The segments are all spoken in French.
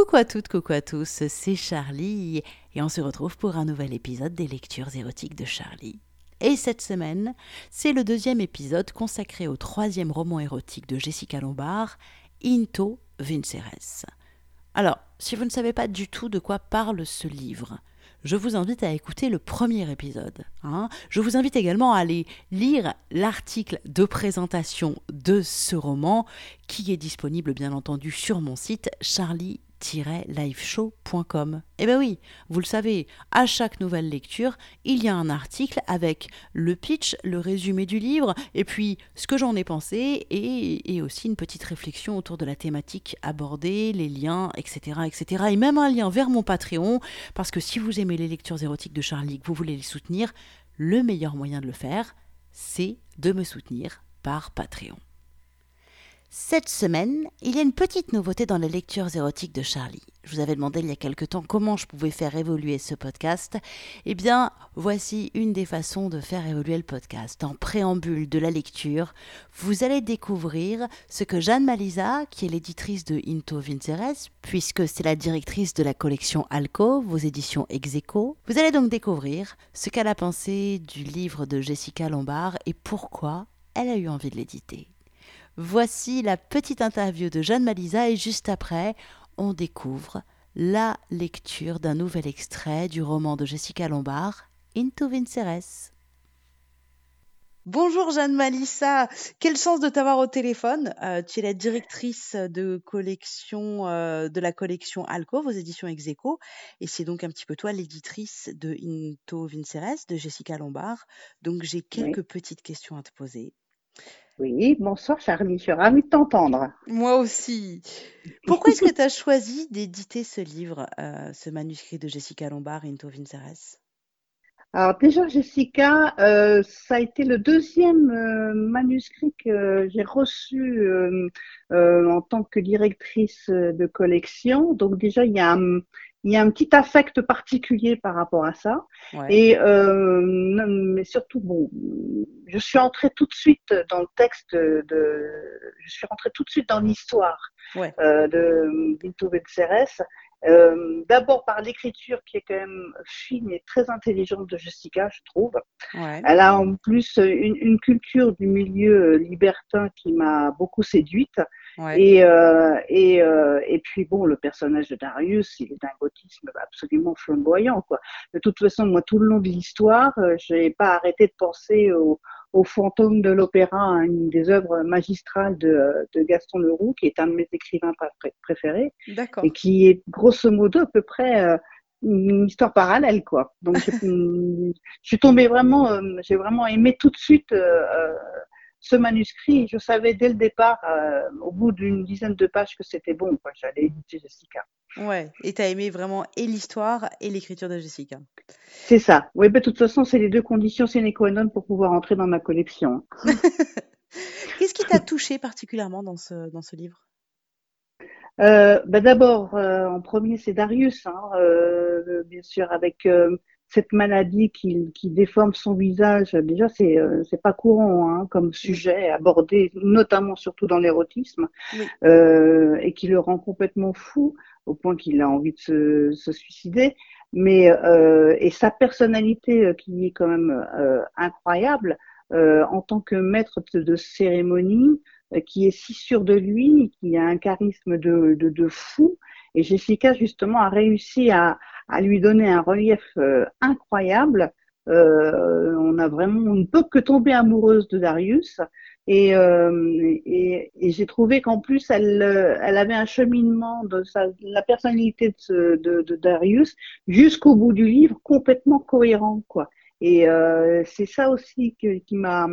Coucou à toutes, coucou à tous, c'est Charlie et on se retrouve pour un nouvel épisode des lectures érotiques de Charlie. Et cette semaine, c'est le deuxième épisode consacré au troisième roman érotique de Jessica Lombard, Into Vinceres. Alors, si vous ne savez pas du tout de quoi parle ce livre, je vous invite à écouter le premier épisode. Hein. Je vous invite également à aller lire l'article de présentation de ce roman qui est disponible bien entendu sur mon site charlie liveshow.com. Eh bien oui, vous le savez, à chaque nouvelle lecture, il y a un article avec le pitch, le résumé du livre, et puis ce que j'en ai pensé, et, et, aussi une petite réflexion autour de la thématique abordée, les liens, etc., etc. Et même un lien vers mon Patreon, parce que si vous aimez les lectures érotiques de Charlie, que vous voulez les soutenir, le meilleur moyen de le faire, c'est de me soutenir par Patreon. Cette semaine, il y a une petite nouveauté dans les lectures érotiques de Charlie. Je vous avais demandé il y a quelque temps comment je pouvais faire évoluer ce podcast. Eh bien, voici une des façons de faire évoluer le podcast. En préambule de la lecture, vous allez découvrir ce que Jeanne Malisa, qui est l'éditrice de Into Vinceres, puisque c'est la directrice de la collection Alco, vos éditions Execo, vous allez donc découvrir ce qu'elle a pensé du livre de Jessica Lombard et pourquoi elle a eu envie de l'éditer. Voici la petite interview de Jeanne Malisa et juste après, on découvre la lecture d'un nouvel extrait du roman de Jessica Lombard, Into Vinceres. Bonjour Jeanne Malissa, quelle chance de t'avoir au téléphone? Euh, tu es la directrice de collection euh, de la collection Alco, vos éditions Execo, et c'est donc un petit peu toi l'éditrice de Into Vinceres de Jessica Lombard. Donc j'ai quelques petites questions à te poser. Oui, bonsoir Charlie, je suis ravie de t'entendre. Moi aussi. Pourquoi est-ce que tu as choisi d'éditer ce livre, euh, ce manuscrit de Jessica Lombard, Into Vinceres? Alors déjà Jessica, euh, ça a été le deuxième euh, manuscrit que j'ai reçu en tant que directrice de collection. Donc déjà il y a un, il y a un petit affect particulier par rapport à ça. Et euh, mais surtout, bon, je suis entrée tout de suite dans le texte de, je suis rentrée tout de suite dans l'histoire euh, de Vinto Venceres. Euh, D'abord par l'écriture qui est quand même fine et très intelligente de Jessica, je trouve. Ouais. Elle a en plus une, une, culture du milieu libertin qui m'a beaucoup séduite. Et, euh, et, euh, et puis bon, le personnage de Darius, il est d'un gothisme absolument flamboyant. Quoi. De toute façon, moi, tout le long de l'histoire, euh, je n'ai pas arrêté de penser au, au fantôme de l'opéra, une des œuvres magistrales de, de, Gaston Leroux, qui est un de mes écrivains préférés, et qui est grosso modo à peu près euh, une histoire parallèle, quoi. Donc, je, suis tombée vraiment, euh, j'ai vraiment aimé tout de suite euh, ce manuscrit, je savais dès le départ, euh, au bout d'une dizaine de pages, que c'était bon. J'allais éditer Jessica. Ouais, et tu as aimé vraiment et l'histoire et l'écriture de Jessica. C'est ça. Oui, bah, de toute façon, c'est les deux conditions sine qua non pour pouvoir entrer dans ma collection. Qu'est-ce qui t'a touché particulièrement dans ce, dans ce livre? Euh, bah D'abord, euh, en premier, c'est Darius, hein, bien sûr, avec cette maladie qui, qui, déforme son visage, déjà c'est euh, c'est pas courant hein, comme sujet abordé, notamment surtout dans l'érotisme, oui. euh, et qui le rend complètement fou au point qu'il a envie de se, se suicider. Mais euh, et sa personnalité euh, qui est quand même euh, incroyable euh, en tant que maître de, de cérémonie, qui est si sûr de lui, qui a un charisme de, de, de fou. Et Jessica justement a réussi à, à lui donner un relief euh, incroyable. Euh, on a vraiment, on ne peut que tomber amoureuse de Darius. Et, euh, et, et j'ai trouvé qu'en plus, elle, elle avait un cheminement de sa, la personnalité de, de, de Darius jusqu'au bout du livre complètement cohérent, quoi. Et c'est ça aussi que, qui m'a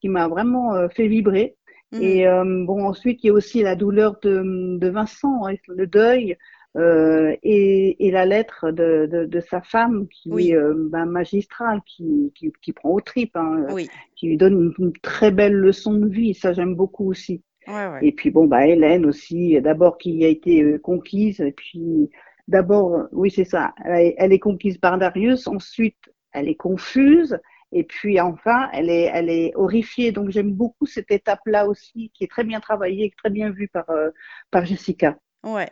qui m'a vraiment fait vibrer. Mmh. Et euh, bon, ensuite il y a aussi la douleur de, de Vincent, hein, le deuil. Euh, et, et, la lettre de, de, de, sa femme qui oui. est euh, ben, magistrale, qui, qui, qui, prend aux tripes, hein, oui. qui lui donne une, une, très belle leçon de vie. Ça, j'aime beaucoup aussi. Ouais, ouais. Et puis bon, bah Hélène aussi, d'abord qui a été euh, conquise, et puis d'abord, oui c'est ça, elle, elle, est conquise par Darius, ensuite elle est confuse, et puis enfin elle est, elle est horrifiée. Donc j'aime beaucoup cette étape-là aussi, qui est très bien travaillée, très bien vue par, euh, par Jessica. Ouais,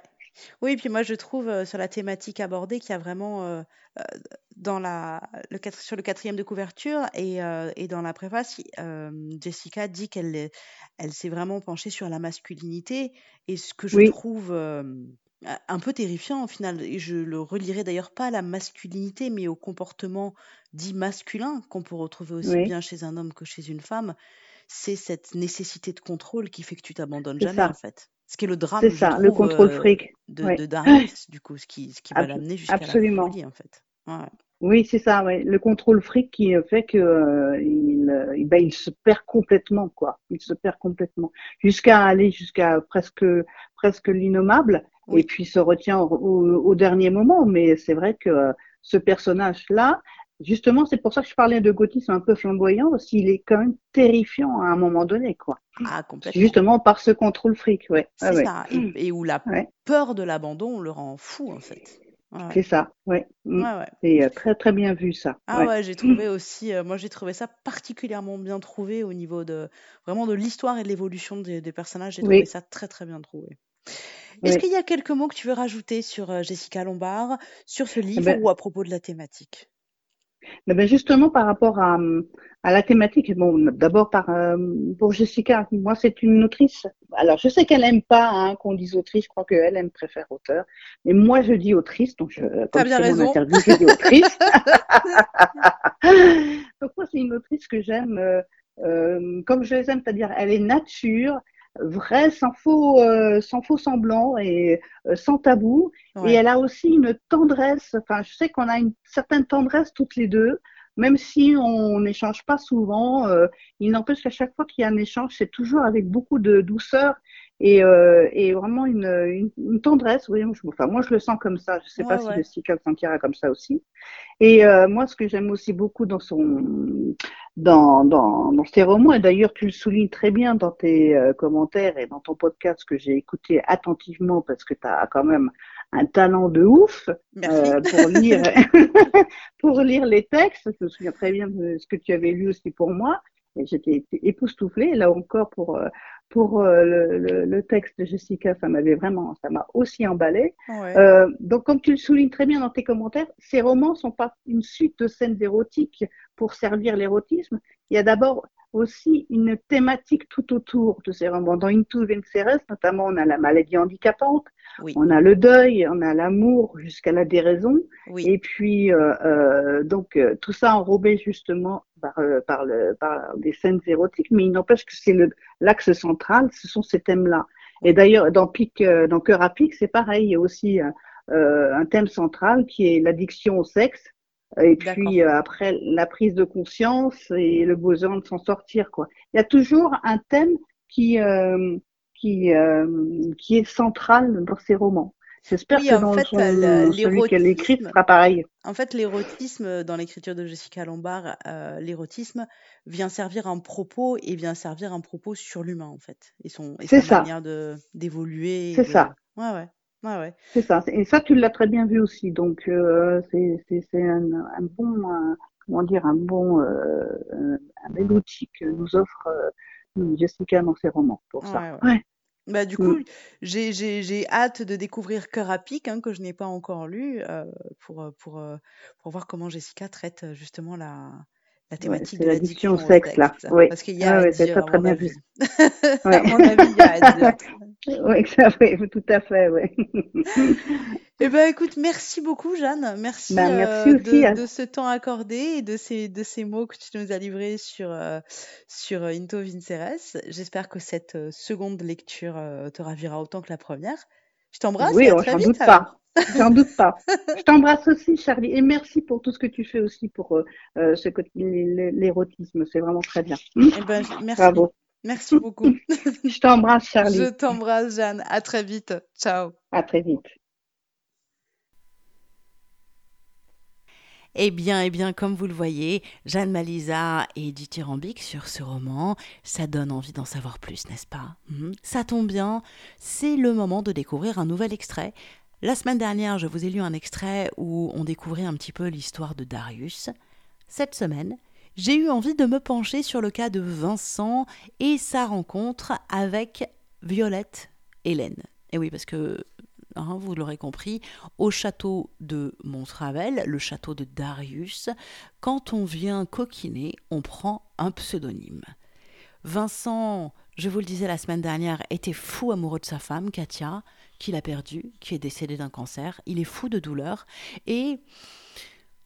Oui, puis moi je trouve euh, sur la thématique abordée qu'il y a vraiment euh, euh, dans la le sur le quatrième de couverture et, et dans la préface, Jessica dit qu'elle elle s'est vraiment penchée sur la masculinité et ce que je trouve un peu terrifiant au final. Et je le relierai d'ailleurs pas à la masculinité, mais au comportement dit masculin qu'on peut retrouver aussi bien chez un homme que chez une femme. C'est cette nécessité de contrôle qui fait que tu t'abandonnes jamais en fait. Ce qui est le drame, C'est ça, le contrôle euh, fric. de, Darius, du coup, ce qui, ce qui va l'amener jusqu'à la folie, en fait. Oui, c'est ça, ouais. le contrôle fric qui fait que euh, il, euh, ben, il se perd complètement, quoi. Il se perd complètement, jusqu'à aller jusqu'à presque presque l'innommable, et puis se retient au, au dernier moment. Mais c'est vrai que ce personnage-là, Justement, c'est pour ça que je parlais de gothisme un peu flamboyant, parce qu'il est quand même terrifiant à un moment donné, quoi. Ah, complètement. Justement par ce contrôle fric, ouais. C'est ça. Et, où la peur de l'abandon le rend fou, en fait. C'est ça, ouais. Mm. ouais, C'est euh, très très bien vu ça. Ah ouais, j'ai trouvé aussi, euh, moi j'ai trouvé ça particulièrement bien trouvé au niveau de vraiment de l'histoire et de l'évolution des, personnages. J'ai trouvé ça très très bien trouvé. Est-ce qu'il y a quelques mots que tu veux rajouter sur euh, Jessica Lombard, sur ce livre ben ou à propos de la thématique? Ben justement, par rapport à, à la thématique, bon, d'abord par euh, pour Jessica, moi c'est une autrice. Alors je sais qu'elle aime pas hein, qu'on dise autrice, je crois qu'elle aime préfère auteur, mais moi je dis autrice, donc je, comme bien raison. mon interview, je dis autrice. donc moi c'est une autrice que j'aime, euh, euh, comme je les aime, c'est-à-dire elle est nature, vrai, sans faux, euh, sans faux semblant et euh, sans tabou. Et elle a aussi une tendresse. Enfin, je sais qu'on a une certaine tendresse toutes les deux, même si on n'échange pas souvent. Euh, il n'empêche qu'à chaque fois qu'il y a un échange, c'est toujours avec beaucoup de douceur et, et vraiment une, une, tendresse. Oui, enfin, moi je le sens comme ça. Je sais pas si Jessica le sentira comme ça aussi. Et moi, ce que j'aime aussi beaucoup dans son dans, dans, dans ces romans, et d'ailleurs tu le soulignes très bien dans tes euh, commentaires et dans ton podcast que j'ai écouté attentivement parce que tu as quand même un talent de ouf euh, pour lire pour lire les textes. Je me souviens très bien de ce que tu avais lu aussi pour moi. Et j'étais époustouflée. Là encore pour euh, pour euh, le, le, texte de Jessica, ça m'avait vraiment, ça m'a aussi emballé. Euh, donc, comme tu le soulignes très bien dans tes commentaires, ces romans sont pas une suite de scènes érotiques pour servir l'érotisme. Il y a d'abord aussi une thématique tout autour de ces romans. Dans Into Venceres, notamment, on a la maladie handicapante, on a le deuil, on a l'amour jusqu'à la déraison, et puis euh, euh, donc euh, tout ça enrobé justement par, euh, par, le, par des scènes érotiques, mais il n'empêche que c'est l'axe central, ce sont ces thèmes-là. Et d'ailleurs, dans Pic, dans Cœur à Pic, c'est pareil, il y a aussi un thème central qui est l'addiction au sexe, et puis après la prise de conscience et le besoin de s'en sortir quoi. Il y a toujours un thème qui euh, qui euh, qui est central dans ces romans. J'espère que dans fait, son, celui qu'elle écrit sera pareil. En fait, l'érotisme dans l'écriture de Jessica Lombard, euh, l'érotisme vient servir un propos et vient servir un propos sur l'humain en fait et son et sa ça. manière d'évoluer. C'est ça. Ouais ouais. Ouais, ouais. C'est ça. Et ça, tu l'as très bien vu aussi. Donc, euh, c'est un, un, bon, un, comment dire, un bon, euh, un bel outil que nous offre euh, Jessica dans ses romans pour ça. Ouais. Bah, du coup, mm. j'ai hâte de découvrir Cœur à pic, hein, que je n'ai pas encore lu, euh, pour, pour, pour voir comment Jessica traite justement la, la thématique de l'addiction au sexe, là. Oui. Parce qu'il y a ah, ouais, c'est très, très bien vu. à mon avis, il y a à dire. oui, oui, tout à fait, oui. eh ben, écoute, merci beaucoup, Jeanne. Merci, ben, merci euh, aussi, de, de, ce temps accordé et de ces, de ces mots que tu nous as livrés sur, euh, sur Into Vinceres. J'espère que cette euh, seconde lecture euh, te ravira autant que la première. Je t'embrasse. Oui, et à on très s'en vite, doute pas. J'en doute pas. Je t'embrasse aussi, Charlie, et merci pour tout ce que tu fais aussi pour euh, euh ce l'érotisme. C'est vraiment très bien. Eh ben, merci. Bravo. Merci beaucoup. Je t'embrasse, Charlie. Je t'embrasse, Jeanne. À très vite. Ciao. À très vite. Eh bien, eh bien, comme vous le voyez, Jeanne Malisa est dithyrambique sur ce roman. Ça donne envie d'en savoir plus, n'est-ce pas? Hmm Ça tombe bien, c'est le moment de découvrir un nouvel extrait la semaine dernière, je vous ai lu un extrait où on découvrait un petit peu l'histoire de Darius. Cette semaine, j'ai eu envie de me pencher sur le cas de Vincent et sa rencontre avec Violette Hélène. Et oui, parce que hein, vous l'aurez compris, au château de Montravel, le château de Darius. Quand on vient coquiner, on prend un pseudonyme. Vincent, je vous le disais la semaine dernière, était fou amoureux de sa femme, Katia, qu'il a perdue, qui est décédée d'un cancer. Il est fou de douleur. Et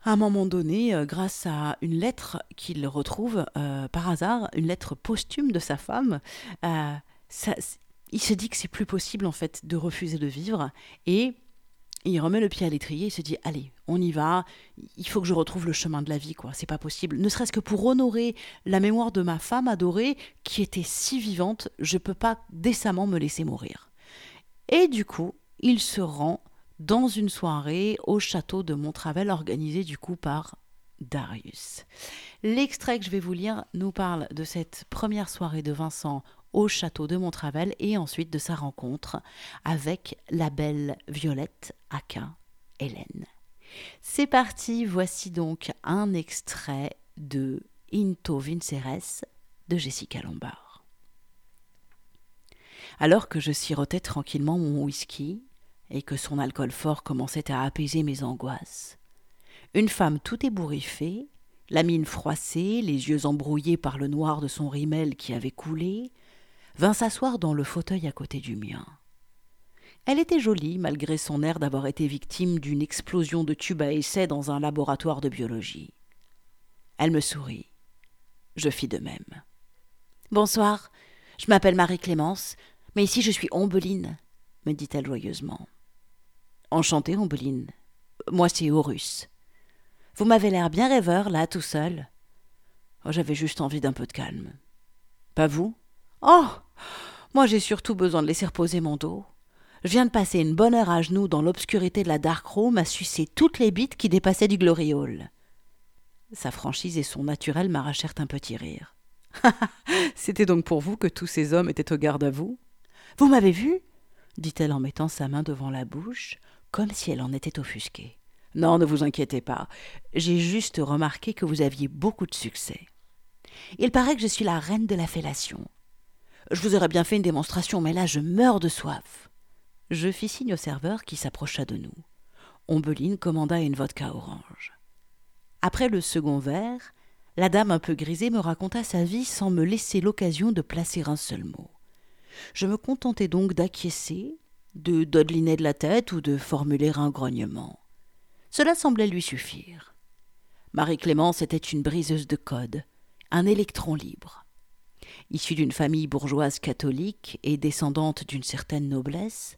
à un moment donné, euh, grâce à une lettre qu'il retrouve euh, par hasard, une lettre posthume de sa femme, euh, il se dit que c'est plus possible en fait de refuser de vivre et il remet le pied à l'étrier et se dit allez, on y va, il faut que je retrouve le chemin de la vie quoi, c'est pas possible. Ne serait-ce que pour honorer la mémoire de ma femme adorée qui était si vivante, je peux pas décemment me laisser mourir. Et du coup, il se rend dans une soirée au château de Montravel organisée du coup par Darius. L'extrait que je vais vous lire nous parle de cette première soirée de Vincent au château de Montravel et ensuite de sa rencontre avec la belle Violette, aka Hélène. C'est parti, voici donc un extrait de Into Vinceres de Jessica Lombard. Alors que je sirotais tranquillement mon whisky et que son alcool fort commençait à apaiser mes angoisses, une femme tout ébouriffée, la mine froissée, les yeux embrouillés par le noir de son rimel qui avait coulé, vint s'asseoir dans le fauteuil à côté du mien. Elle était jolie, malgré son air d'avoir été victime d'une explosion de tube à essai dans un laboratoire de biologie. Elle me sourit. Je fis de même. Bonsoir, je m'appelle Marie-Clémence, mais ici je suis Ombeline, me dit-elle joyeusement. Enchantée, Ombeline. Moi, c'est Horus. Vous m'avez l'air bien rêveur, là, tout seul. Oh, j'avais juste envie d'un peu de calme. Pas vous? Oh Moi j'ai surtout besoin de laisser reposer mon dos. Je viens de passer une bonne heure à genoux dans l'obscurité de la dark room à sucer toutes les bites qui dépassaient du glory hall. Sa franchise et son naturel m'arrachèrent un petit rire. C'était donc pour vous que tous ces hommes étaient au garde à vous? Vous m'avez vu? dit-elle en mettant sa main devant la bouche, comme si elle en était offusquée. Non, ne vous inquiétez pas. J'ai juste remarqué que vous aviez beaucoup de succès. Il paraît que je suis la reine de la fellation. Je vous aurais bien fait une démonstration, mais là je meurs de soif. Je fis signe au serveur qui s'approcha de nous. Ombeline commanda une vodka orange. Après le second verre, la dame un peu grisée me raconta sa vie sans me laisser l'occasion de placer un seul mot. Je me contentai donc d'acquiescer, de dodeliner de la tête ou de formuler un grognement. Cela semblait lui suffire. Marie-Clémence était une briseuse de code, un électron libre. Issue d'une famille bourgeoise catholique et descendante d'une certaine noblesse,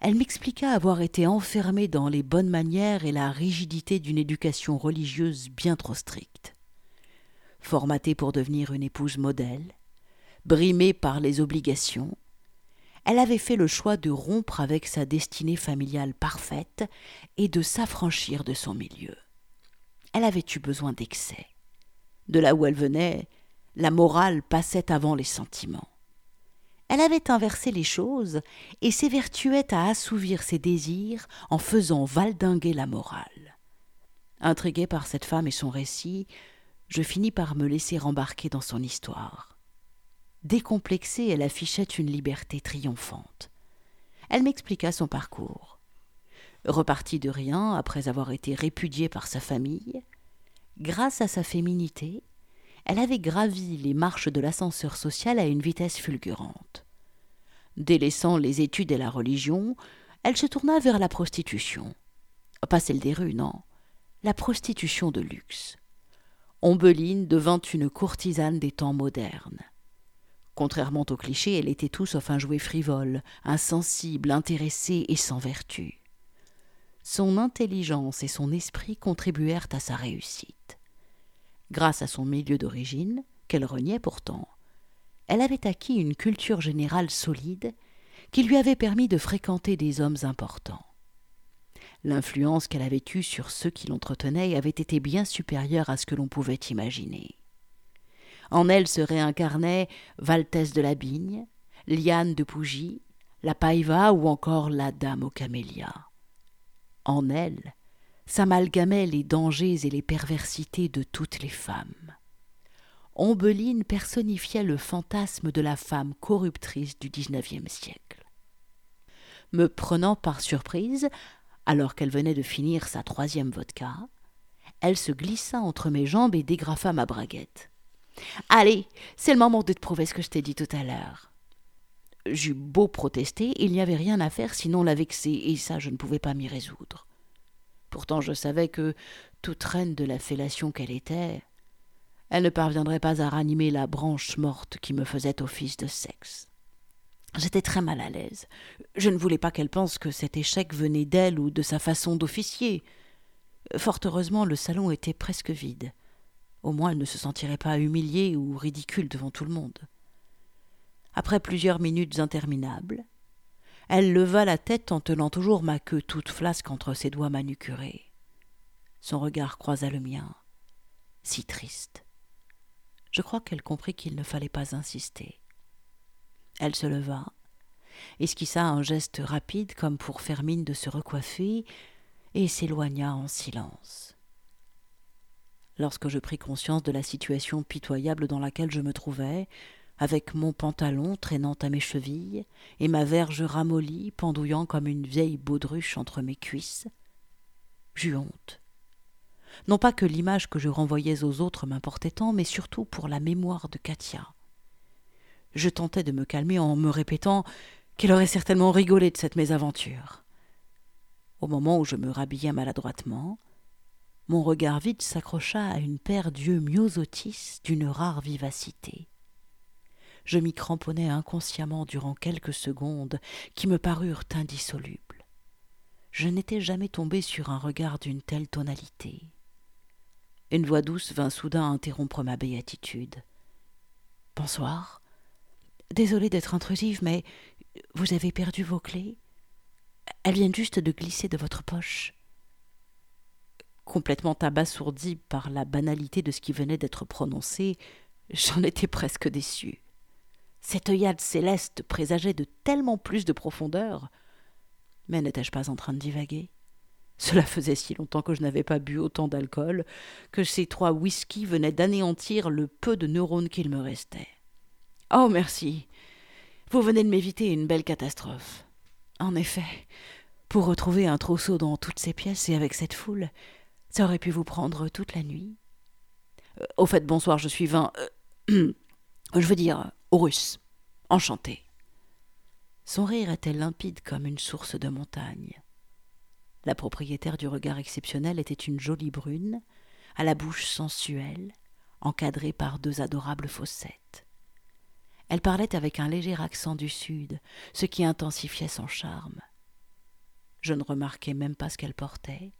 elle m'expliqua avoir été enfermée dans les bonnes manières et la rigidité d'une éducation religieuse bien trop stricte. Formatée pour devenir une épouse modèle, brimée par les obligations, elle avait fait le choix de rompre avec sa destinée familiale parfaite et de s'affranchir de son milieu. Elle avait eu besoin d'excès. De là où elle venait, la morale passait avant les sentiments. Elle avait inversé les choses et s'évertuait à assouvir ses désirs en faisant valdinguer la morale. Intrigué par cette femme et son récit, je finis par me laisser embarquer dans son histoire. Décomplexée, elle affichait une liberté triomphante. Elle m'expliqua son parcours. Repartie de rien après avoir été répudiée par sa famille, grâce à sa féminité, elle avait gravi les marches de l'ascenseur social à une vitesse fulgurante. Délaissant les études et la religion, elle se tourna vers la prostitution. Pas celle des rues, non. La prostitution de luxe. Ombeline devint une courtisane des temps modernes. Contrairement aux clichés, elle était tout sauf un jouet frivole, insensible, intéressé et sans vertu. Son intelligence et son esprit contribuèrent à sa réussite. Grâce à son milieu d'origine, qu'elle reniait pourtant, elle avait acquis une culture générale solide qui lui avait permis de fréquenter des hommes importants. L'influence qu'elle avait eue sur ceux qui l'entretenaient avait été bien supérieure à ce que l'on pouvait imaginer. En elle se réincarnaient Valtès de la Bigne, Liane de Pougy, la Païva ou encore la Dame aux camélias. En elle, s'amalgamaient les dangers et les perversités de toutes les femmes. Ombeline personnifiait le fantasme de la femme corruptrice du XIXe siècle. Me prenant par surprise, alors qu'elle venait de finir sa troisième vodka, elle se glissa entre mes jambes et dégrafa ma braguette. Allez, c'est le moment de te prouver ce que je t'ai dit tout à l'heure. J'eus beau protester, il n'y avait rien à faire sinon la vexer, et ça je ne pouvais pas m'y résoudre. Pourtant je savais que, toute reine de la fellation qu'elle était, elle ne parviendrait pas à ranimer la branche morte qui me faisait office de sexe. J'étais très mal à l'aise. Je ne voulais pas qu'elle pense que cet échec venait d'elle ou de sa façon d'officier. Fort heureusement, le salon était presque vide. Au moins, elle ne se sentirait pas humiliée ou ridicule devant tout le monde. Après plusieurs minutes interminables, elle leva la tête en tenant toujours ma queue toute flasque entre ses doigts manucurés. Son regard croisa le mien, si triste. Je crois qu'elle comprit qu'il ne fallait pas insister. Elle se leva, esquissa un geste rapide comme pour faire mine de se recoiffer, et s'éloigna en silence. Lorsque je pris conscience de la situation pitoyable dans laquelle je me trouvais, avec mon pantalon traînant à mes chevilles et ma verge ramollie pendouillant comme une vieille baudruche entre mes cuisses, j'eus honte. Non pas que l'image que je renvoyais aux autres m'importait tant, mais surtout pour la mémoire de Katia. Je tentais de me calmer en me répétant qu'elle aurait certainement rigolé de cette mésaventure. Au moment où je me rhabillais maladroitement, mon regard vide s'accrocha à une paire d'yeux myosotis d'une rare vivacité. Je m'y cramponnai inconsciemment durant quelques secondes qui me parurent indissolubles. Je n'étais jamais tombé sur un regard d'une telle tonalité. Une voix douce vint soudain interrompre ma béatitude. Bonsoir. Désolée d'être intrusive, mais vous avez perdu vos clés Elles viennent juste de glisser de votre poche. Complètement abasourdi par la banalité de ce qui venait d'être prononcé, j'en étais presque déçu. Cette œillade céleste présageait de tellement plus de profondeur. Mais n'étais-je pas en train de divaguer? Cela faisait si longtemps que je n'avais pas bu autant d'alcool que ces trois whisky venaient d'anéantir le peu de neurones qu'il me restait. Oh, merci. Vous venez de m'éviter une belle catastrophe. En effet, pour retrouver un trousseau dans toutes ces pièces et avec cette foule, ça aurait pu vous prendre toute la nuit. Euh, au fait, bonsoir, je suis Vin. Euh, je veux dire, Horus. Enchanté. Son rire était limpide comme une source de montagne. La propriétaire du regard exceptionnel était une jolie brune, à la bouche sensuelle, encadrée par deux adorables fossettes. Elle parlait avec un léger accent du sud, ce qui intensifiait son charme. Je ne remarquai même pas ce qu'elle portait,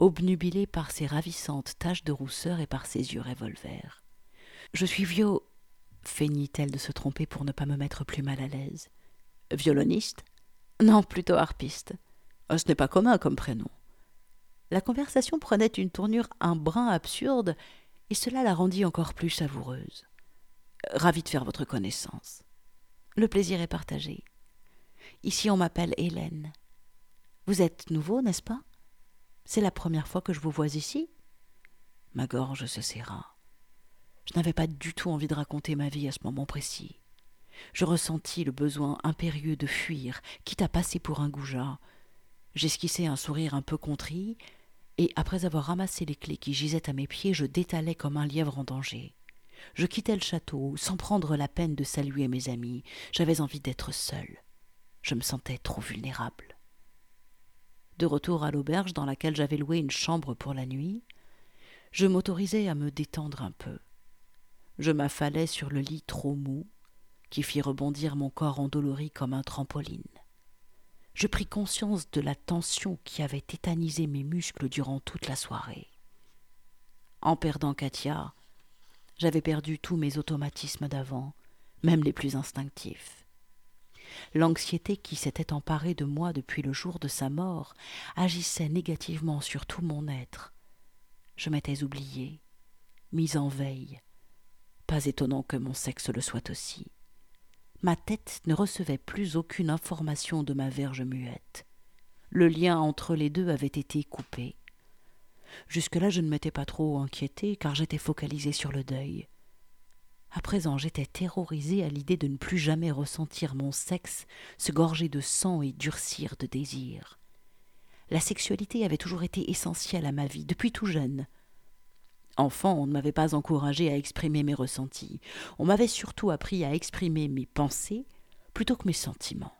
obnubilée par ses ravissantes taches de rousseur et par ses yeux revolver. Je suis vio. Feignit-elle de se tromper pour ne pas me mettre plus mal à l'aise. Violoniste? Non, plutôt harpiste. Oh, ce n'est pas commun comme prénom. La conversation prenait une tournure un brin absurde, et cela la rendit encore plus savoureuse. Ravi de faire votre connaissance. Le plaisir est partagé. Ici on m'appelle Hélène. Vous êtes nouveau, n'est-ce pas? C'est la première fois que je vous vois ici? Ma gorge se serra. Je n'avais pas du tout envie de raconter ma vie à ce moment précis. Je ressentis le besoin impérieux de fuir, quitte à passer pour un goujat. J'esquissai un sourire un peu contrit, et après avoir ramassé les clés qui gisaient à mes pieds, je détalai comme un lièvre en danger. Je quittai le château sans prendre la peine de saluer mes amis. J'avais envie d'être seul. Je me sentais trop vulnérable. De retour à l'auberge dans laquelle j'avais loué une chambre pour la nuit, je m'autorisai à me détendre un peu. Je m'affalai sur le lit trop mou, qui fit rebondir mon corps endolori comme un trampoline. Je pris conscience de la tension qui avait tétanisé mes muscles durant toute la soirée. En perdant Katia, j'avais perdu tous mes automatismes d'avant, même les plus instinctifs. L'anxiété qui s'était emparée de moi depuis le jour de sa mort agissait négativement sur tout mon être. Je m'étais oublié, mise en veille. Pas étonnant que mon sexe le soit aussi. Ma tête ne recevait plus aucune information de ma verge muette. Le lien entre les deux avait été coupé. Jusque-là, je ne m'étais pas trop inquiété, car j'étais focalisé sur le deuil. À présent, j'étais terrorisée à l'idée de ne plus jamais ressentir mon sexe se gorger de sang et durcir de désir. La sexualité avait toujours été essentielle à ma vie, depuis tout jeune. Enfant, on ne m'avait pas encouragé à exprimer mes ressentis. On m'avait surtout appris à exprimer mes pensées plutôt que mes sentiments.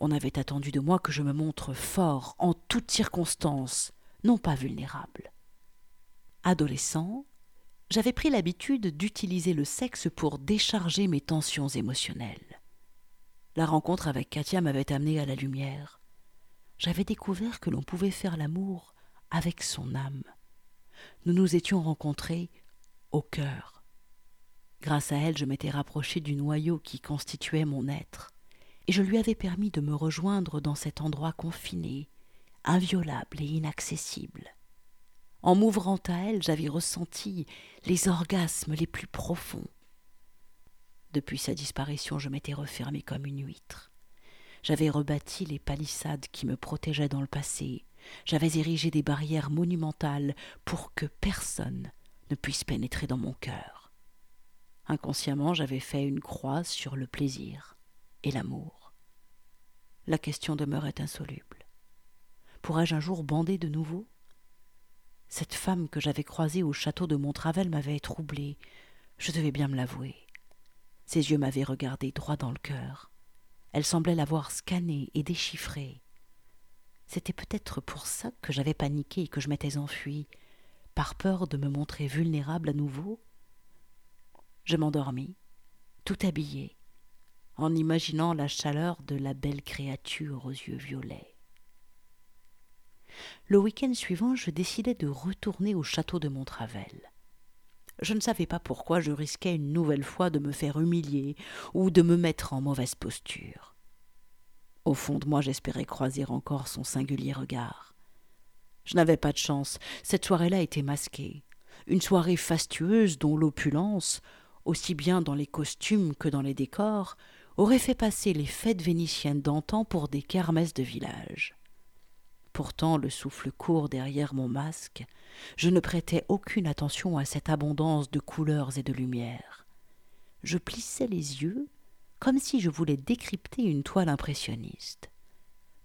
On avait attendu de moi que je me montre fort en toutes circonstances, non pas vulnérable. Adolescent, j'avais pris l'habitude d'utiliser le sexe pour décharger mes tensions émotionnelles. La rencontre avec Katia m'avait amené à la lumière. J'avais découvert que l'on pouvait faire l'amour avec son âme nous nous étions rencontrés au cœur. Grâce à elle, je m'étais rapproché du noyau qui constituait mon être, et je lui avais permis de me rejoindre dans cet endroit confiné, inviolable et inaccessible. En m'ouvrant à elle, j'avais ressenti les orgasmes les plus profonds. Depuis sa disparition, je m'étais refermé comme une huître. J'avais rebâti les palissades qui me protégeaient dans le passé, j'avais érigé des barrières monumentales pour que personne ne puisse pénétrer dans mon cœur. Inconsciemment, j'avais fait une croix sur le plaisir et l'amour. La question demeurait insoluble. Pourrais-je un jour bander de nouveau? Cette femme que j'avais croisée au château de Montravel m'avait troublé, je devais bien me l'avouer. Ses yeux m'avaient regardé droit dans le cœur. Elle semblait l'avoir scanné et déchiffré. C'était peut-être pour ça que j'avais paniqué et que je m'étais enfui, par peur de me montrer vulnérable à nouveau. Je m'endormis, tout habillé, en imaginant la chaleur de la belle créature aux yeux violets. Le week-end suivant, je décidai de retourner au château de Montravel. Je ne savais pas pourquoi je risquais une nouvelle fois de me faire humilier ou de me mettre en mauvaise posture. Au fond de moi, j'espérais croiser encore son singulier regard. Je n'avais pas de chance. Cette soirée-là était masquée. Une soirée fastueuse dont l'opulence, aussi bien dans les costumes que dans les décors, aurait fait passer les fêtes vénitiennes d'antan pour des kermesses de village. Pourtant, le souffle court derrière mon masque, je ne prêtais aucune attention à cette abondance de couleurs et de lumières. Je plissais les yeux comme si je voulais décrypter une toile impressionniste.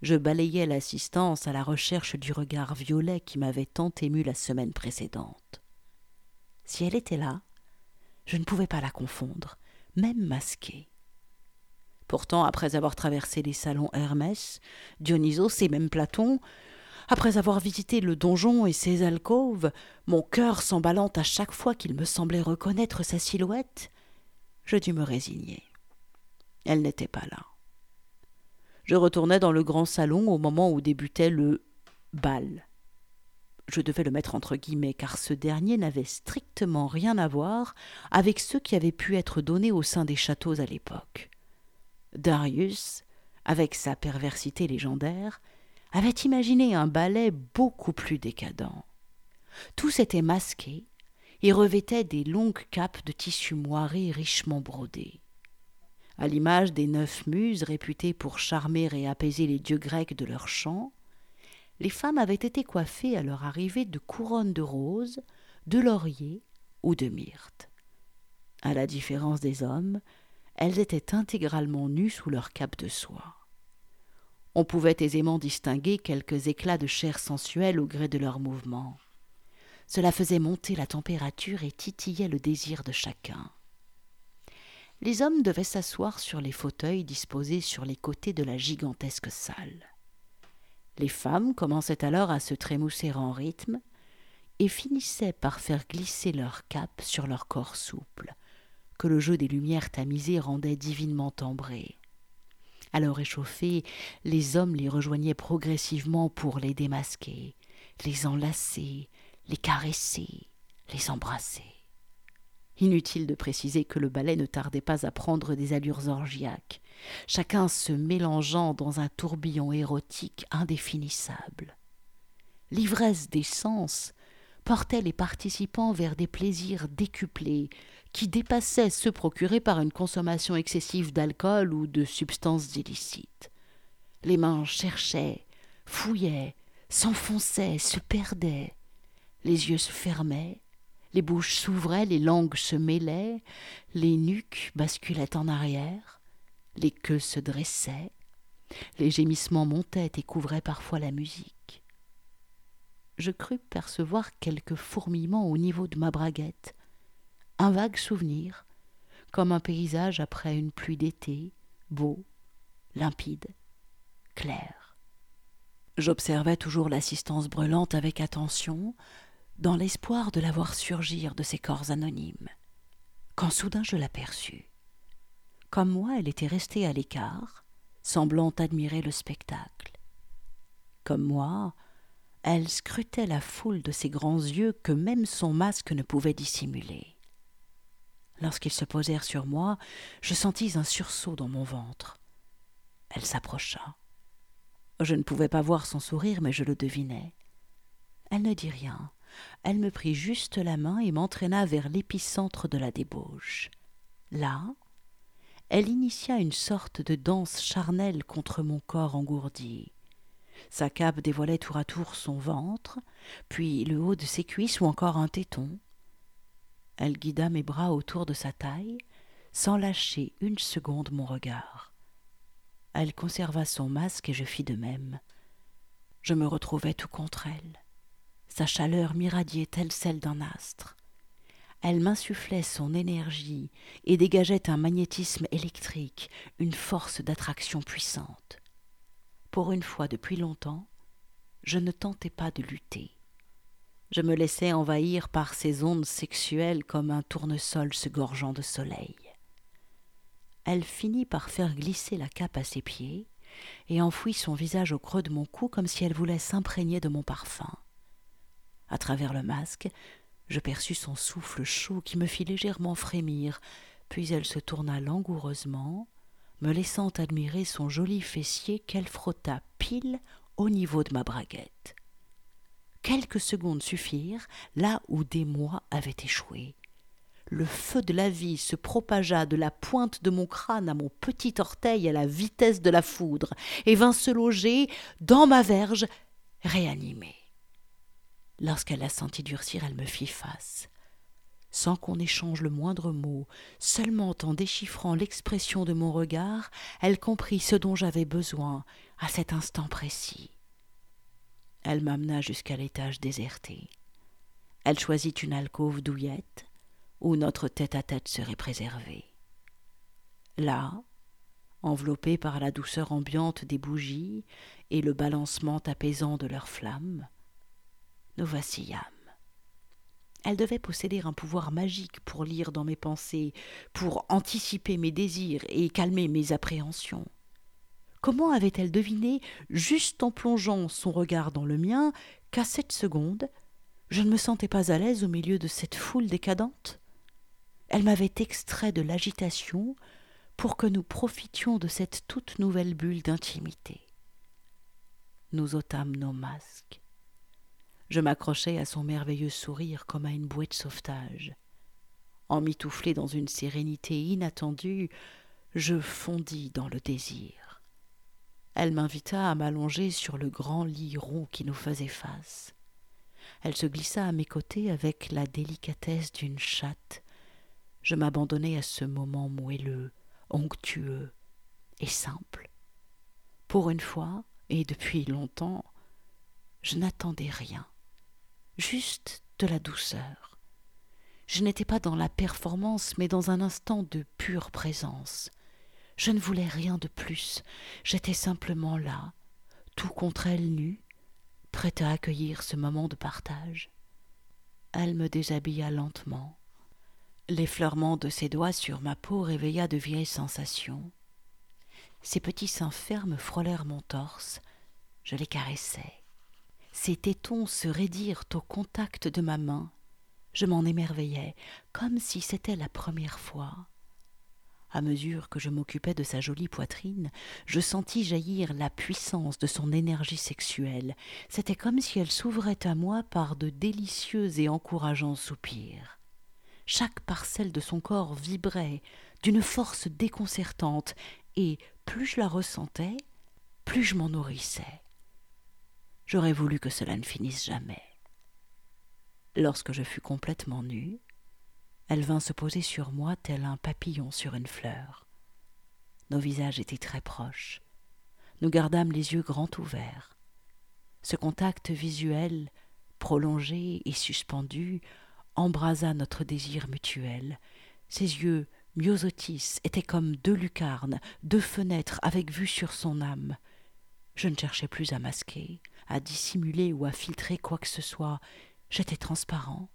Je balayais l'assistance à la recherche du regard violet qui m'avait tant ému la semaine précédente. Si elle était là, je ne pouvais pas la confondre, même masquée. Pourtant, après avoir traversé les salons Hermès, Dionysos et même Platon, après avoir visité le donjon et ses alcôves, mon cœur s'emballant à chaque fois qu'il me semblait reconnaître sa silhouette, je dus me résigner. Elle n'était pas là. Je retournais dans le grand salon au moment où débutait le bal. Je devais le mettre entre guillemets, car ce dernier n'avait strictement rien à voir avec ceux qui avaient pu être donnés au sein des châteaux à l'époque. Darius, avec sa perversité légendaire, avait imaginé un ballet beaucoup plus décadent. Tous étaient masqués et revêtaient des longues capes de tissu moiré richement brodées. À l'image des neuf muses réputées pour charmer et apaiser les dieux grecs de leur chant, les femmes avaient été coiffées à leur arrivée de couronnes de roses, de lauriers ou de myrte. À la différence des hommes, elles étaient intégralement nues sous leur cape de soie. On pouvait aisément distinguer quelques éclats de chair sensuelle au gré de leurs mouvements. Cela faisait monter la température et titillait le désir de chacun les hommes devaient s'asseoir sur les fauteuils disposés sur les côtés de la gigantesque salle. Les femmes commençaient alors à se trémousser en rythme et finissaient par faire glisser leur cape sur leur corps souple, que le jeu des lumières tamisées rendait divinement ambrés. Alors échauffés, les hommes les rejoignaient progressivement pour les démasquer, les enlacer, les caresser, les embrasser. Inutile de préciser que le ballet ne tardait pas à prendre des allures orgiaques, chacun se mélangeant dans un tourbillon érotique indéfinissable. L'ivresse des sens portait les participants vers des plaisirs décuplés qui dépassaient ceux procurés par une consommation excessive d'alcool ou de substances illicites. Les mains cherchaient, fouillaient, s'enfonçaient, se perdaient, les yeux se fermaient, Les bouches s'ouvraient, les langues se mêlaient, les nuques basculaient en arrière, les queues se dressaient, les gémissements montaient et couvraient parfois la musique. Je crus percevoir quelques fourmillements au niveau de ma braguette, un vague souvenir, comme un paysage après une pluie d'été, beau, limpide, clair. J'observais toujours l'assistance brûlante avec attention, dans l'espoir de la voir surgir de ces corps anonymes, quand soudain je l'aperçus. Comme moi, elle était restée à l'écart, semblant admirer le spectacle. Comme moi, elle scrutait la foule de ses grands yeux que même son masque ne pouvait dissimuler. Lorsqu'ils se posèrent sur moi, je sentis un sursaut dans mon ventre. Elle s'approcha. Je ne pouvais pas voir son sourire, mais je le devinais. Elle ne dit rien. Elle me prit juste la main et m'entraîna vers l'épicentre de la débauche. Là, elle initia une sorte de danse charnelle contre mon corps engourdi. Sa cape dévoilait tour à tour son ventre, puis le haut de ses cuisses ou encore un téton. Elle guida mes bras autour de sa taille, sans lâcher une seconde mon regard. Elle conserva son masque et je fis de même. Je me retrouvais tout contre elle. Sa chaleur m'irradiait telle celle d'un astre. Elle m'insufflait son énergie et dégageait un magnétisme électrique, une force d'attraction puissante. Pour une fois depuis longtemps, je ne tentais pas de lutter. Je me laissais envahir par ces ondes sexuelles comme un tournesol se gorgeant de soleil. Elle finit par faire glisser la cape à ses pieds et enfouit son visage au creux de mon cou comme si elle voulait s'imprégner de mon parfum. À travers le masque, je perçus son souffle chaud qui me fit légèrement frémir, puis elle se tourna langoureusement, me laissant admirer son joli fessier qu'elle frotta pile au niveau de ma braguette. Quelques secondes suffirent là où des mois avaient échoué. Le feu de la vie se propagea de la pointe de mon crâne à mon petit orteil à la vitesse de la foudre, et vint se loger dans ma verge réanimée. Lorsqu'elle la sentit durcir, elle me fit face. Sans qu'on échange le moindre mot, seulement en déchiffrant l'expression de mon regard, elle comprit ce dont j'avais besoin à cet instant précis. Elle m'amena jusqu'à l'étage déserté. Elle choisit une alcôve douillette où notre tête-à-tête serait préservé. Là, enveloppée par la douceur ambiante des bougies et le balancement apaisant de leurs flammes, nous. Elle devait posséder un pouvoir magique pour lire dans mes pensées, pour anticiper mes désirs et calmer mes appréhensions. Comment avait-elle deviné, juste en plongeant son regard dans le mien, qu'à cette seconde, je ne me sentais pas à l'aise au milieu de cette foule décadente? Elle m'avait extrait de l'agitation pour que nous profitions de cette toute nouvelle bulle d'intimité. Nous ôtâmes nos masques. Je m'accrochai à son merveilleux sourire comme à une bouée de sauvetage. Emmitouflé dans une sérénité inattendue, je fondis dans le désir. Elle m'invita à m'allonger sur le grand lit rond qui nous faisait face. Elle se glissa à mes côtés avec la délicatesse d'une chatte. Je m'abandonnai à ce moment moelleux, onctueux et simple. Pour une fois, et depuis longtemps, je n'attendais rien, juste de la douceur. Je n'étais pas dans la performance, mais dans un instant de pure présence. Je ne voulais rien de plus. J'étais simplement là, tout contre elle nue, prête à accueillir ce moment de partage. Elle me déshabilla lentement. L'effleurement de ses doigts sur ma peau réveilla de vieilles sensations. Ses petits seins fermes frôlèrent mon torse. Je les caressai. Ses tétons se raidirent au contact de ma main. Je m'en émerveillais, comme si c'était la première fois. À mesure que je m'occupais de sa jolie poitrine, je sentis jaillir la puissance de son énergie sexuelle. C'était comme si elle s'ouvrait à moi par de délicieux et encourageants soupirs. Chaque parcelle de son corps vibrait d'une force déconcertante, et plus je la ressentais, plus je m'en nourrissais. J'aurais voulu que cela ne finisse jamais. Lorsque je fus complètement nue, elle vint se poser sur moi tel un papillon sur une fleur. Nos visages étaient très proches. Nous gardâmes les yeux grands ouverts. Ce contact visuel, prolongé et suspendu, embrasa notre désir mutuel. Ses yeux, myosotis, étaient comme deux lucarnes, deux fenêtres avec vue sur son âme. Je ne cherchais plus à masquer, à dissimuler ou à filtrer quoi que ce soit. J'étais transparent.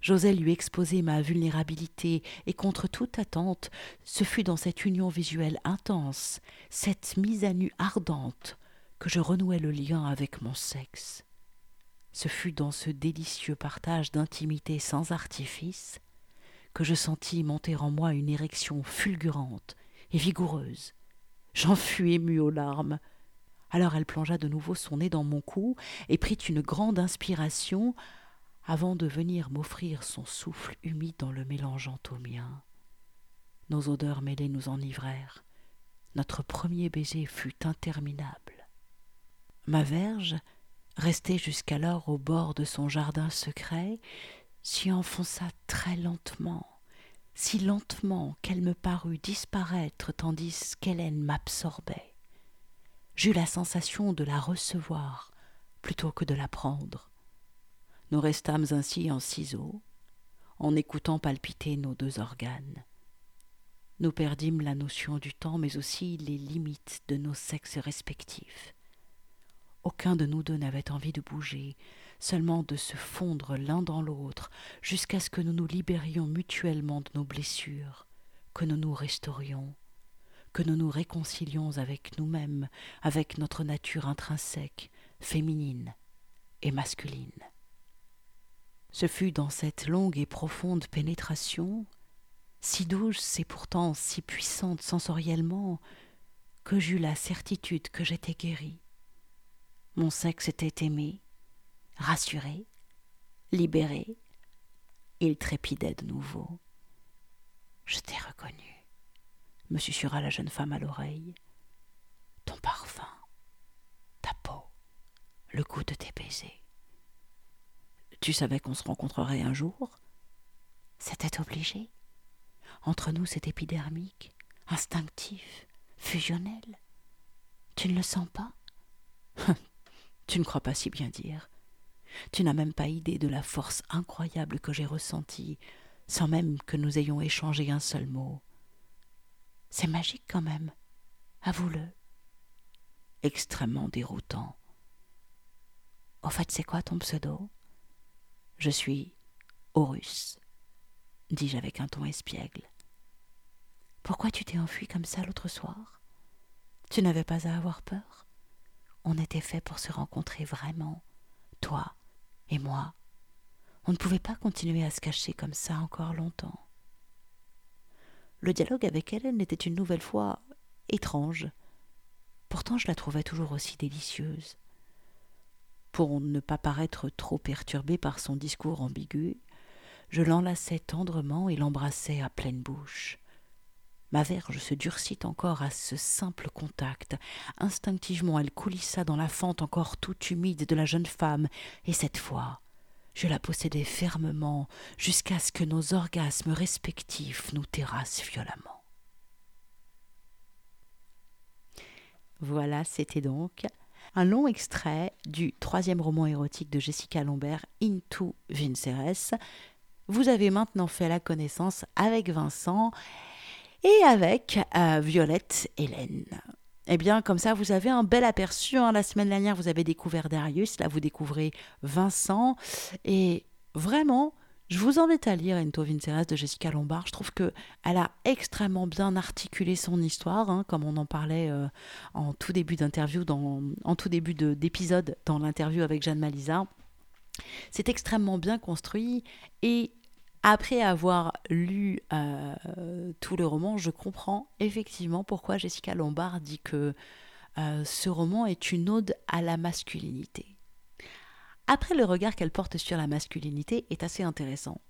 J'osais lui exposer ma vulnérabilité, et contre toute attente, ce fut dans cette union visuelle intense, cette mise à nu ardente, que je renouai le lien avec mon sexe. Ce fut dans ce délicieux partage d'intimité sans artifice que je sentis monter en moi une érection fulgurante et vigoureuse. J'en fus ému aux larmes. Alors elle plongea de nouveau son nez dans mon cou et prit une grande inspiration avant de venir m'offrir son souffle humide dans le mélangeant au mien. Nos odeurs mêlées nous enivrèrent. Notre premier baiser fut interminable. Ma verge, restée jusqu'alors au bord de son jardin secret, s'y enfonça très lentement, si lentement qu'elle me parut disparaître tandis qu'Hélène m'absorbait j'eus la sensation de la recevoir plutôt que de la prendre. Nous restâmes ainsi en ciseaux, en écoutant palpiter nos deux organes. Nous perdîmes la notion du temps, mais aussi les limites de nos sexes respectifs. Aucun de nous deux n'avait envie de bouger, seulement de se fondre l'un dans l'autre, jusqu'à ce que nous nous libérions mutuellement de nos blessures, que nous nous restaurions, que nous nous réconcilions avec nous-mêmes, avec notre nature intrinsèque, féminine et masculine. Ce fut dans cette longue et profonde pénétration, si douce et pourtant si puissante sensoriellement, que j'eus la certitude que j'étais guérie. Mon sexe était aimé, rassuré, libéré, il trépidait de nouveau. Je t'ai reconnu me susurra la jeune femme à l'oreille. Ton parfum, ta peau, le goût de tes baisers. Tu savais qu'on se rencontrerait un jour? C'était obligé. Entre nous, c'est épidermique, instinctif, fusionnel. Tu ne le sens pas? Tu ne crois pas si bien dire. Tu n'as même pas idée de la force incroyable que j'ai ressentie, sans même que nous ayons échangé un seul mot. C'est magique quand même. Avoue-le. Extrêmement déroutant. Au fait, c'est quoi ton pseudo? Je suis Horus, dis-je avec un ton espiègle. Pourquoi tu t'es enfui comme ça l'autre soir? Tu n'avais pas à avoir peur? On était fait pour se rencontrer vraiment, toi et moi. On ne pouvait pas continuer à se cacher comme ça encore longtemps. Le dialogue avec Hélène était une nouvelle fois étrange. Pourtant je la trouvais toujours aussi délicieuse. Pour ne pas paraître trop perturbé par son discours ambigu, je l'enlaçai tendrement et l'embrassai à pleine bouche. Ma verge se durcit encore à ce simple contact. Instinctivement, elle coulissa dans la fente encore toute humide de la jeune femme, et cette fois, je la possédais fermement jusqu'à ce que nos orgasmes respectifs nous terrassent violemment. Voilà, c'était donc un long extrait du troisième roman érotique de Jessica Lombert, Into Vinceres. Vous avez maintenant fait la connaissance avec Vincent et avec euh, Violette Hélène. Eh bien, comme ça, vous avez un bel aperçu. Hein. La semaine dernière, vous avez découvert Darius. Là, vous découvrez Vincent. Et vraiment, je vous invite à lire Ento Vinceres de Jessica Lombard. Je trouve qu'elle a extrêmement bien articulé son histoire, hein, comme on en parlait euh, en tout début d'interview, en tout début d'épisode dans l'interview avec Jeanne Malisa. C'est extrêmement bien construit et après avoir lu euh, tout le roman, je comprends effectivement pourquoi Jessica Lombard dit que euh, ce roman est une ode à la masculinité. Après, le regard qu'elle porte sur la masculinité est assez intéressant.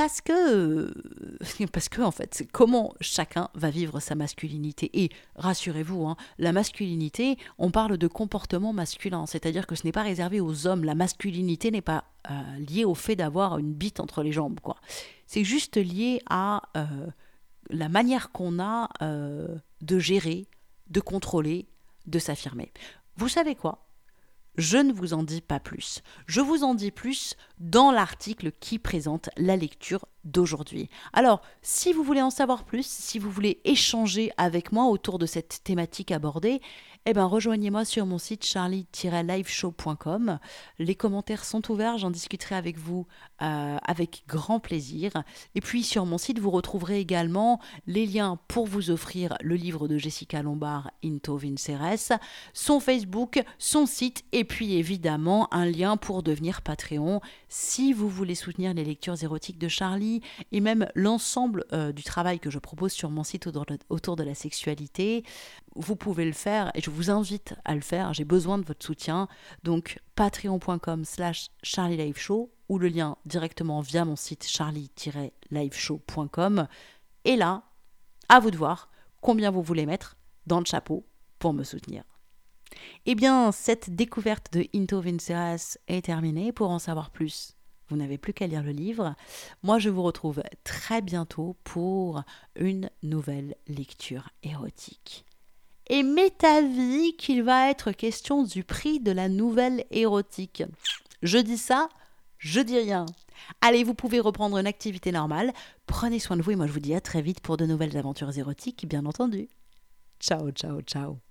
Parce que, parce que en fait, comment chacun va vivre sa masculinité. Et rassurez-vous, hein, la masculinité, on parle de comportement masculin, c'est-à-dire que ce n'est pas réservé aux hommes. La masculinité n'est pas euh, liée au fait d'avoir une bite entre les jambes, quoi. C'est juste lié à euh, la manière qu'on a euh, de gérer, de contrôler, de s'affirmer. Vous savez quoi? Je ne vous en dis pas plus. Je vous en dis plus dans l'article qui présente la lecture d'aujourd'hui. Alors, si vous voulez en savoir plus, si vous voulez échanger avec moi autour de cette thématique abordée, eh ben rejoignez-moi sur mon site charlie-liveshow.com. Les commentaires sont ouverts, j'en discuterai avec vous euh, avec grand plaisir. Et puis sur mon site, vous retrouverez également les liens pour vous offrir le livre de Jessica Lombard, Into Vinceres, son Facebook, son site, et puis évidemment un lien pour devenir Patreon si vous voulez soutenir les lectures érotiques de Charlie et même l'ensemble euh, du travail que je propose sur mon site autour de la sexualité vous pouvez le faire je vous invite à le faire. J'ai besoin de votre soutien. Donc patreon.com slash charlieliveshow ou le lien directement via mon site charlie-liveshow.com. Et là, à vous de voir combien vous voulez mettre dans le chapeau pour me soutenir. Eh bien, cette découverte de Into Vinceras est terminée. Pour en savoir plus, vous n'avez plus qu'à lire le livre. Moi, je vous retrouve très bientôt pour une nouvelle lecture érotique et m'est avis qu'il va être question du prix de la nouvelle érotique. Je dis ça, je dis rien. Allez, vous pouvez reprendre une activité normale. Prenez soin de vous et moi je vous dis à très vite pour de nouvelles aventures érotiques, bien entendu. Ciao, ciao, ciao.